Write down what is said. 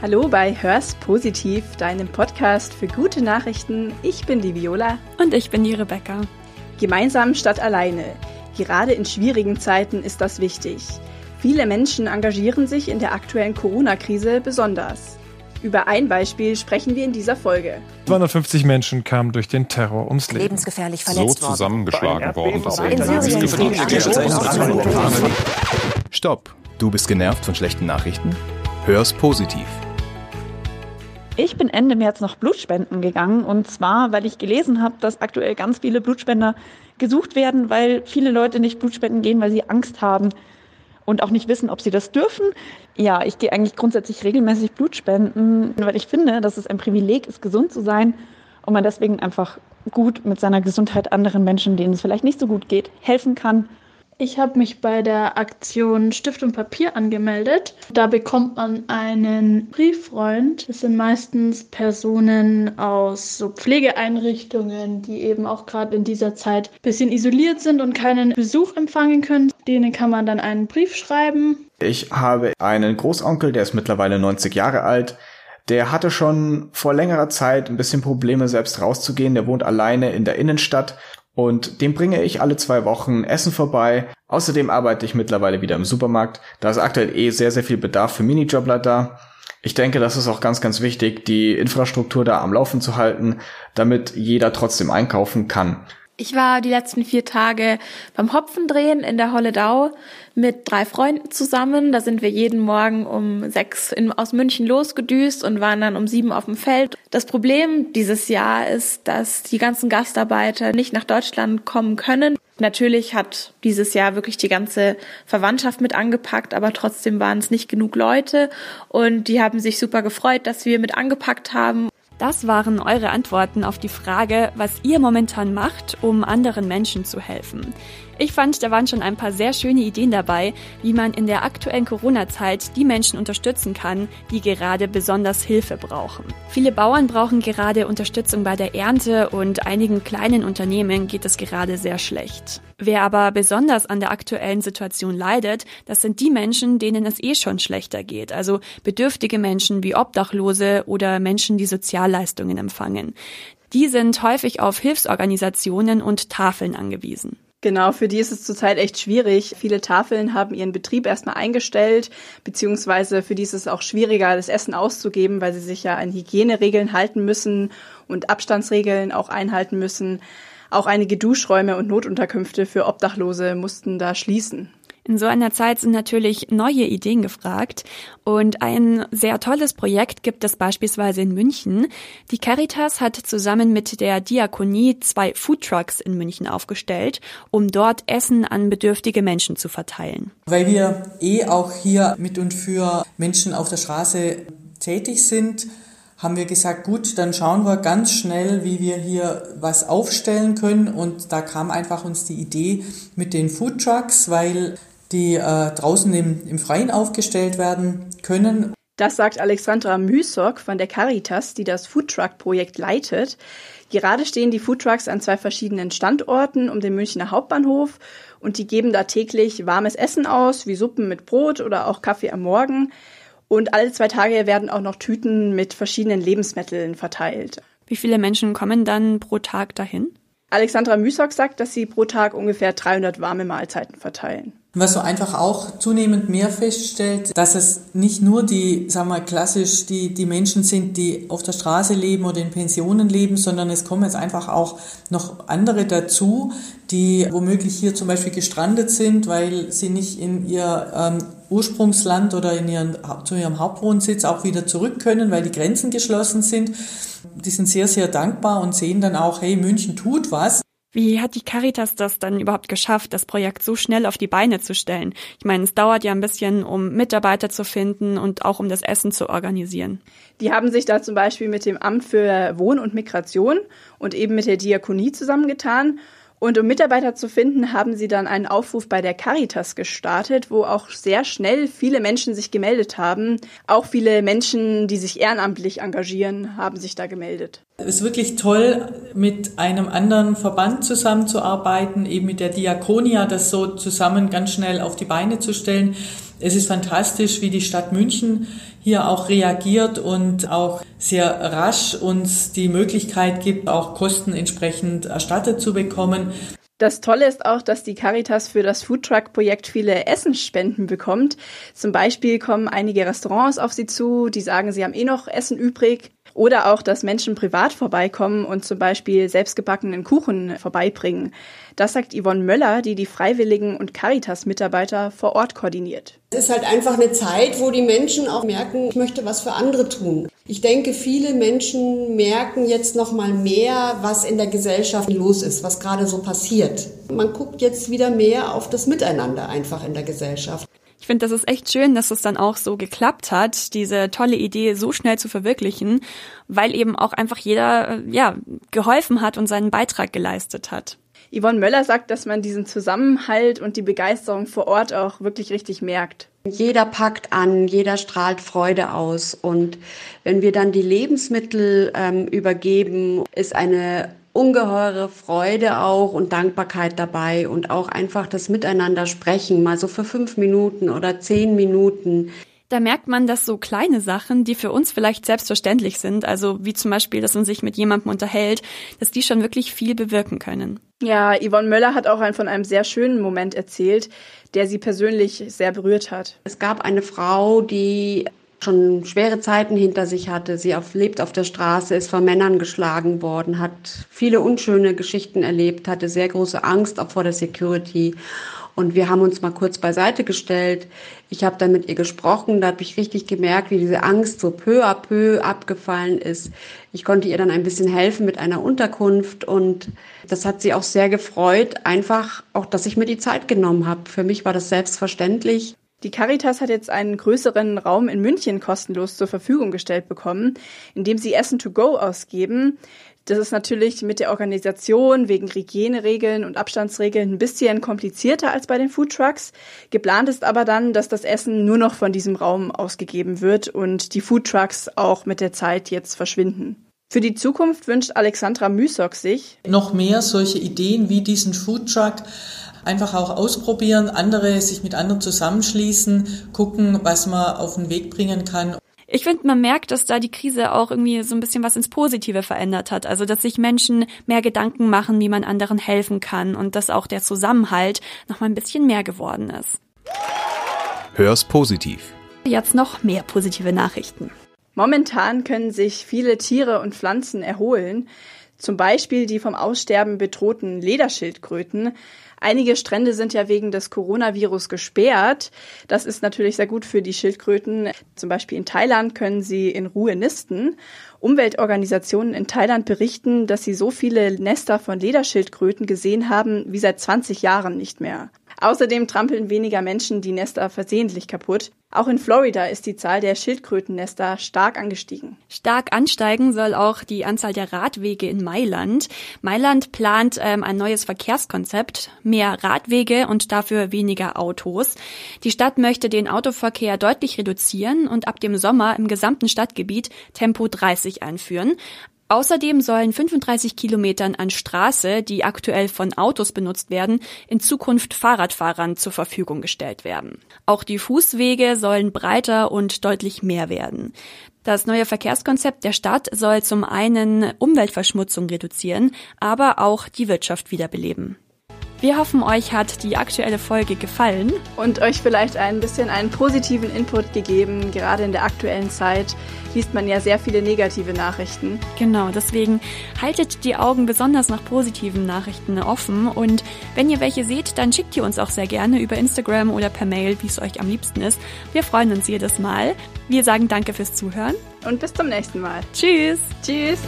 Hallo bei Hörst Positiv, deinem Podcast für gute Nachrichten. Ich bin die Viola. Und ich bin die Rebecca. Gemeinsam statt alleine. Gerade in schwierigen Zeiten ist das wichtig. Viele Menschen engagieren sich in der aktuellen Corona-Krise besonders. Über ein Beispiel sprechen wir in dieser Folge. 250 Menschen kamen durch den Terror ums Leben. Lebensgefährlich verletzt so zusammengeschlagen worden, dass In Syrien Stopp! Du bist genervt von schlechten Nachrichten? Hör's positiv. Ich bin Ende März noch Blutspenden gegangen und zwar, weil ich gelesen habe, dass aktuell ganz viele Blutspender gesucht werden, weil viele Leute nicht Blutspenden gehen, weil sie Angst haben und auch nicht wissen, ob sie das dürfen. Ja, ich gehe eigentlich grundsätzlich regelmäßig Blutspenden, weil ich finde, dass es ein Privileg ist, gesund zu sein und man deswegen einfach gut mit seiner Gesundheit anderen Menschen, denen es vielleicht nicht so gut geht, helfen kann. Ich habe mich bei der Aktion Stift und Papier angemeldet. Da bekommt man einen Brieffreund. Das sind meistens Personen aus so Pflegeeinrichtungen, die eben auch gerade in dieser Zeit ein bisschen isoliert sind und keinen Besuch empfangen können. Denen kann man dann einen Brief schreiben. Ich habe einen Großonkel, der ist mittlerweile 90 Jahre alt. Der hatte schon vor längerer Zeit ein bisschen Probleme, selbst rauszugehen. Der wohnt alleine in der Innenstadt und dem bringe ich alle zwei Wochen Essen vorbei. Außerdem arbeite ich mittlerweile wieder im Supermarkt. Da ist aktuell eh sehr, sehr viel Bedarf für Minijobler da. Ich denke, das ist auch ganz, ganz wichtig, die Infrastruktur da am Laufen zu halten, damit jeder trotzdem einkaufen kann. Ich war die letzten vier Tage beim Hopfendrehen in der Holledau mit drei Freunden zusammen. Da sind wir jeden Morgen um sechs in, aus München losgedüst und waren dann um sieben auf dem Feld. Das Problem dieses Jahr ist, dass die ganzen Gastarbeiter nicht nach Deutschland kommen können. Natürlich hat dieses Jahr wirklich die ganze Verwandtschaft mit angepackt, aber trotzdem waren es nicht genug Leute und die haben sich super gefreut, dass wir mit angepackt haben. Das waren eure Antworten auf die Frage, was ihr momentan macht, um anderen Menschen zu helfen. Ich fand, da waren schon ein paar sehr schöne Ideen dabei, wie man in der aktuellen Corona-Zeit die Menschen unterstützen kann, die gerade besonders Hilfe brauchen. Viele Bauern brauchen gerade Unterstützung bei der Ernte und einigen kleinen Unternehmen geht es gerade sehr schlecht. Wer aber besonders an der aktuellen Situation leidet, das sind die Menschen, denen es eh schon schlechter geht, also bedürftige Menschen wie Obdachlose oder Menschen, die Sozialleistungen empfangen. Die sind häufig auf Hilfsorganisationen und Tafeln angewiesen. Genau, für die ist es zurzeit echt schwierig. Viele Tafeln haben ihren Betrieb erstmal eingestellt, beziehungsweise für die ist es auch schwieriger, das Essen auszugeben, weil sie sich ja an Hygieneregeln halten müssen und Abstandsregeln auch einhalten müssen. Auch einige Duschräume und Notunterkünfte für Obdachlose mussten da schließen. In so einer Zeit sind natürlich neue Ideen gefragt und ein sehr tolles Projekt gibt es beispielsweise in München. Die Caritas hat zusammen mit der Diakonie zwei Foodtrucks in München aufgestellt, um dort Essen an bedürftige Menschen zu verteilen. Weil wir eh auch hier mit und für Menschen auf der Straße tätig sind, haben wir gesagt, gut, dann schauen wir ganz schnell, wie wir hier was aufstellen können. Und da kam einfach uns die Idee mit den Foodtrucks, weil die äh, draußen im, im Freien aufgestellt werden können. Das sagt Alexandra Müsok von der Caritas, die das Foodtruck-Projekt leitet. Gerade stehen die Foodtrucks an zwei verschiedenen Standorten um den Münchner Hauptbahnhof und die geben da täglich warmes Essen aus, wie Suppen mit Brot oder auch Kaffee am Morgen. Und alle zwei Tage werden auch noch Tüten mit verschiedenen Lebensmitteln verteilt. Wie viele Menschen kommen dann pro Tag dahin? Alexandra Müsok sagt, dass sie pro Tag ungefähr 300 warme Mahlzeiten verteilen. Was so einfach auch zunehmend mehr feststellt, dass es nicht nur die, sagen wir klassisch, die, die Menschen sind, die auf der Straße leben oder in Pensionen leben, sondern es kommen jetzt einfach auch noch andere dazu, die womöglich hier zum Beispiel gestrandet sind, weil sie nicht in ihr ähm, Ursprungsland oder in ihren, zu ihrem Hauptwohnsitz auch wieder zurück können, weil die Grenzen geschlossen sind. Die sind sehr, sehr dankbar und sehen dann auch, hey, München tut was. Wie hat die Caritas das dann überhaupt geschafft, das Projekt so schnell auf die Beine zu stellen? Ich meine, es dauert ja ein bisschen, um Mitarbeiter zu finden und auch um das Essen zu organisieren. Die haben sich da zum Beispiel mit dem Amt für Wohn- und Migration und eben mit der Diakonie zusammengetan und um Mitarbeiter zu finden, haben sie dann einen Aufruf bei der Caritas gestartet, wo auch sehr schnell viele Menschen sich gemeldet haben. Auch viele Menschen, die sich ehrenamtlich engagieren, haben sich da gemeldet. Es ist wirklich toll, mit einem anderen Verband zusammenzuarbeiten, eben mit der Diakonia, das so zusammen ganz schnell auf die Beine zu stellen. Es ist fantastisch, wie die Stadt München hier auch reagiert und auch sehr rasch uns die Möglichkeit gibt, auch Kosten entsprechend erstattet zu bekommen. Das Tolle ist auch, dass die Caritas für das Foodtruck-Projekt viele Essensspenden bekommt. Zum Beispiel kommen einige Restaurants auf sie zu, die sagen, sie haben eh noch Essen übrig. Oder auch, dass Menschen privat vorbeikommen und zum Beispiel selbstgebackenen Kuchen vorbeibringen. Das sagt Yvonne Möller, die die Freiwilligen und Caritas-Mitarbeiter vor Ort koordiniert. Es ist halt einfach eine Zeit, wo die Menschen auch merken, ich möchte was für andere tun. Ich denke, viele Menschen merken jetzt noch mal mehr, was in der Gesellschaft los ist, was gerade so passiert. Man guckt jetzt wieder mehr auf das Miteinander einfach in der Gesellschaft. Ich finde, das ist echt schön, dass es dann auch so geklappt hat, diese tolle Idee so schnell zu verwirklichen, weil eben auch einfach jeder, äh, ja, geholfen hat und seinen Beitrag geleistet hat. Yvonne Möller sagt, dass man diesen Zusammenhalt und die Begeisterung vor Ort auch wirklich richtig merkt. Jeder packt an, jeder strahlt Freude aus. Und wenn wir dann die Lebensmittel ähm, übergeben, ist eine ungeheure Freude auch und Dankbarkeit dabei und auch einfach das Miteinander sprechen, mal so für fünf Minuten oder zehn Minuten. Da merkt man, dass so kleine Sachen, die für uns vielleicht selbstverständlich sind, also wie zum Beispiel, dass man sich mit jemandem unterhält, dass die schon wirklich viel bewirken können. Ja, Yvonne Möller hat auch von einem sehr schönen Moment erzählt, der sie persönlich sehr berührt hat. Es gab eine Frau, die schon schwere Zeiten hinter sich hatte. Sie auf, lebt auf der Straße, ist von Männern geschlagen worden, hat viele unschöne Geschichten erlebt, hatte sehr große Angst auch vor der Security. Und wir haben uns mal kurz beiseite gestellt. Ich habe dann mit ihr gesprochen. Da habe ich richtig gemerkt, wie diese Angst so peu à peu abgefallen ist. Ich konnte ihr dann ein bisschen helfen mit einer Unterkunft. Und das hat sie auch sehr gefreut. Einfach auch, dass ich mir die Zeit genommen habe. Für mich war das selbstverständlich. Die Caritas hat jetzt einen größeren Raum in München kostenlos zur Verfügung gestellt bekommen, in dem sie Essen to go ausgeben. Das ist natürlich mit der Organisation wegen Hygieneregeln und Abstandsregeln ein bisschen komplizierter als bei den Food Trucks. Geplant ist aber dann, dass das Essen nur noch von diesem Raum ausgegeben wird und die Food Trucks auch mit der Zeit jetzt verschwinden. Für die Zukunft wünscht Alexandra Müsok sich noch mehr solche Ideen wie diesen Food Truck einfach auch ausprobieren, andere sich mit anderen zusammenschließen, gucken, was man auf den Weg bringen kann. Ich finde, man merkt, dass da die Krise auch irgendwie so ein bisschen was ins Positive verändert hat. Also, dass sich Menschen mehr Gedanken machen, wie man anderen helfen kann und dass auch der Zusammenhalt noch mal ein bisschen mehr geworden ist. Hör's positiv. Jetzt noch mehr positive Nachrichten. Momentan können sich viele Tiere und Pflanzen erholen. Zum Beispiel die vom Aussterben bedrohten Lederschildkröten. Einige Strände sind ja wegen des Coronavirus gesperrt. Das ist natürlich sehr gut für die Schildkröten. Zum Beispiel in Thailand können sie in Ruhe nisten. Umweltorganisationen in Thailand berichten, dass sie so viele Nester von Lederschildkröten gesehen haben wie seit 20 Jahren nicht mehr. Außerdem trampeln weniger Menschen die Nester versehentlich kaputt. Auch in Florida ist die Zahl der Schildkrötennester stark angestiegen. Stark ansteigen soll auch die Anzahl der Radwege in Mailand. Mailand plant ähm, ein neues Verkehrskonzept, mehr Radwege und dafür weniger Autos. Die Stadt möchte den Autoverkehr deutlich reduzieren und ab dem Sommer im gesamten Stadtgebiet Tempo 30 einführen. Außerdem sollen 35 Kilometern an Straße, die aktuell von Autos benutzt werden, in Zukunft Fahrradfahrern zur Verfügung gestellt werden. Auch die Fußwege sollen breiter und deutlich mehr werden. Das neue Verkehrskonzept der Stadt soll zum einen Umweltverschmutzung reduzieren, aber auch die Wirtschaft wiederbeleben. Wir hoffen, euch hat die aktuelle Folge gefallen. Und euch vielleicht ein bisschen einen positiven Input gegeben. Gerade in der aktuellen Zeit liest man ja sehr viele negative Nachrichten. Genau, deswegen haltet die Augen besonders nach positiven Nachrichten offen. Und wenn ihr welche seht, dann schickt ihr uns auch sehr gerne über Instagram oder per Mail, wie es euch am liebsten ist. Wir freuen uns jedes Mal. Wir sagen danke fürs Zuhören. Und bis zum nächsten Mal. Tschüss. Tschüss.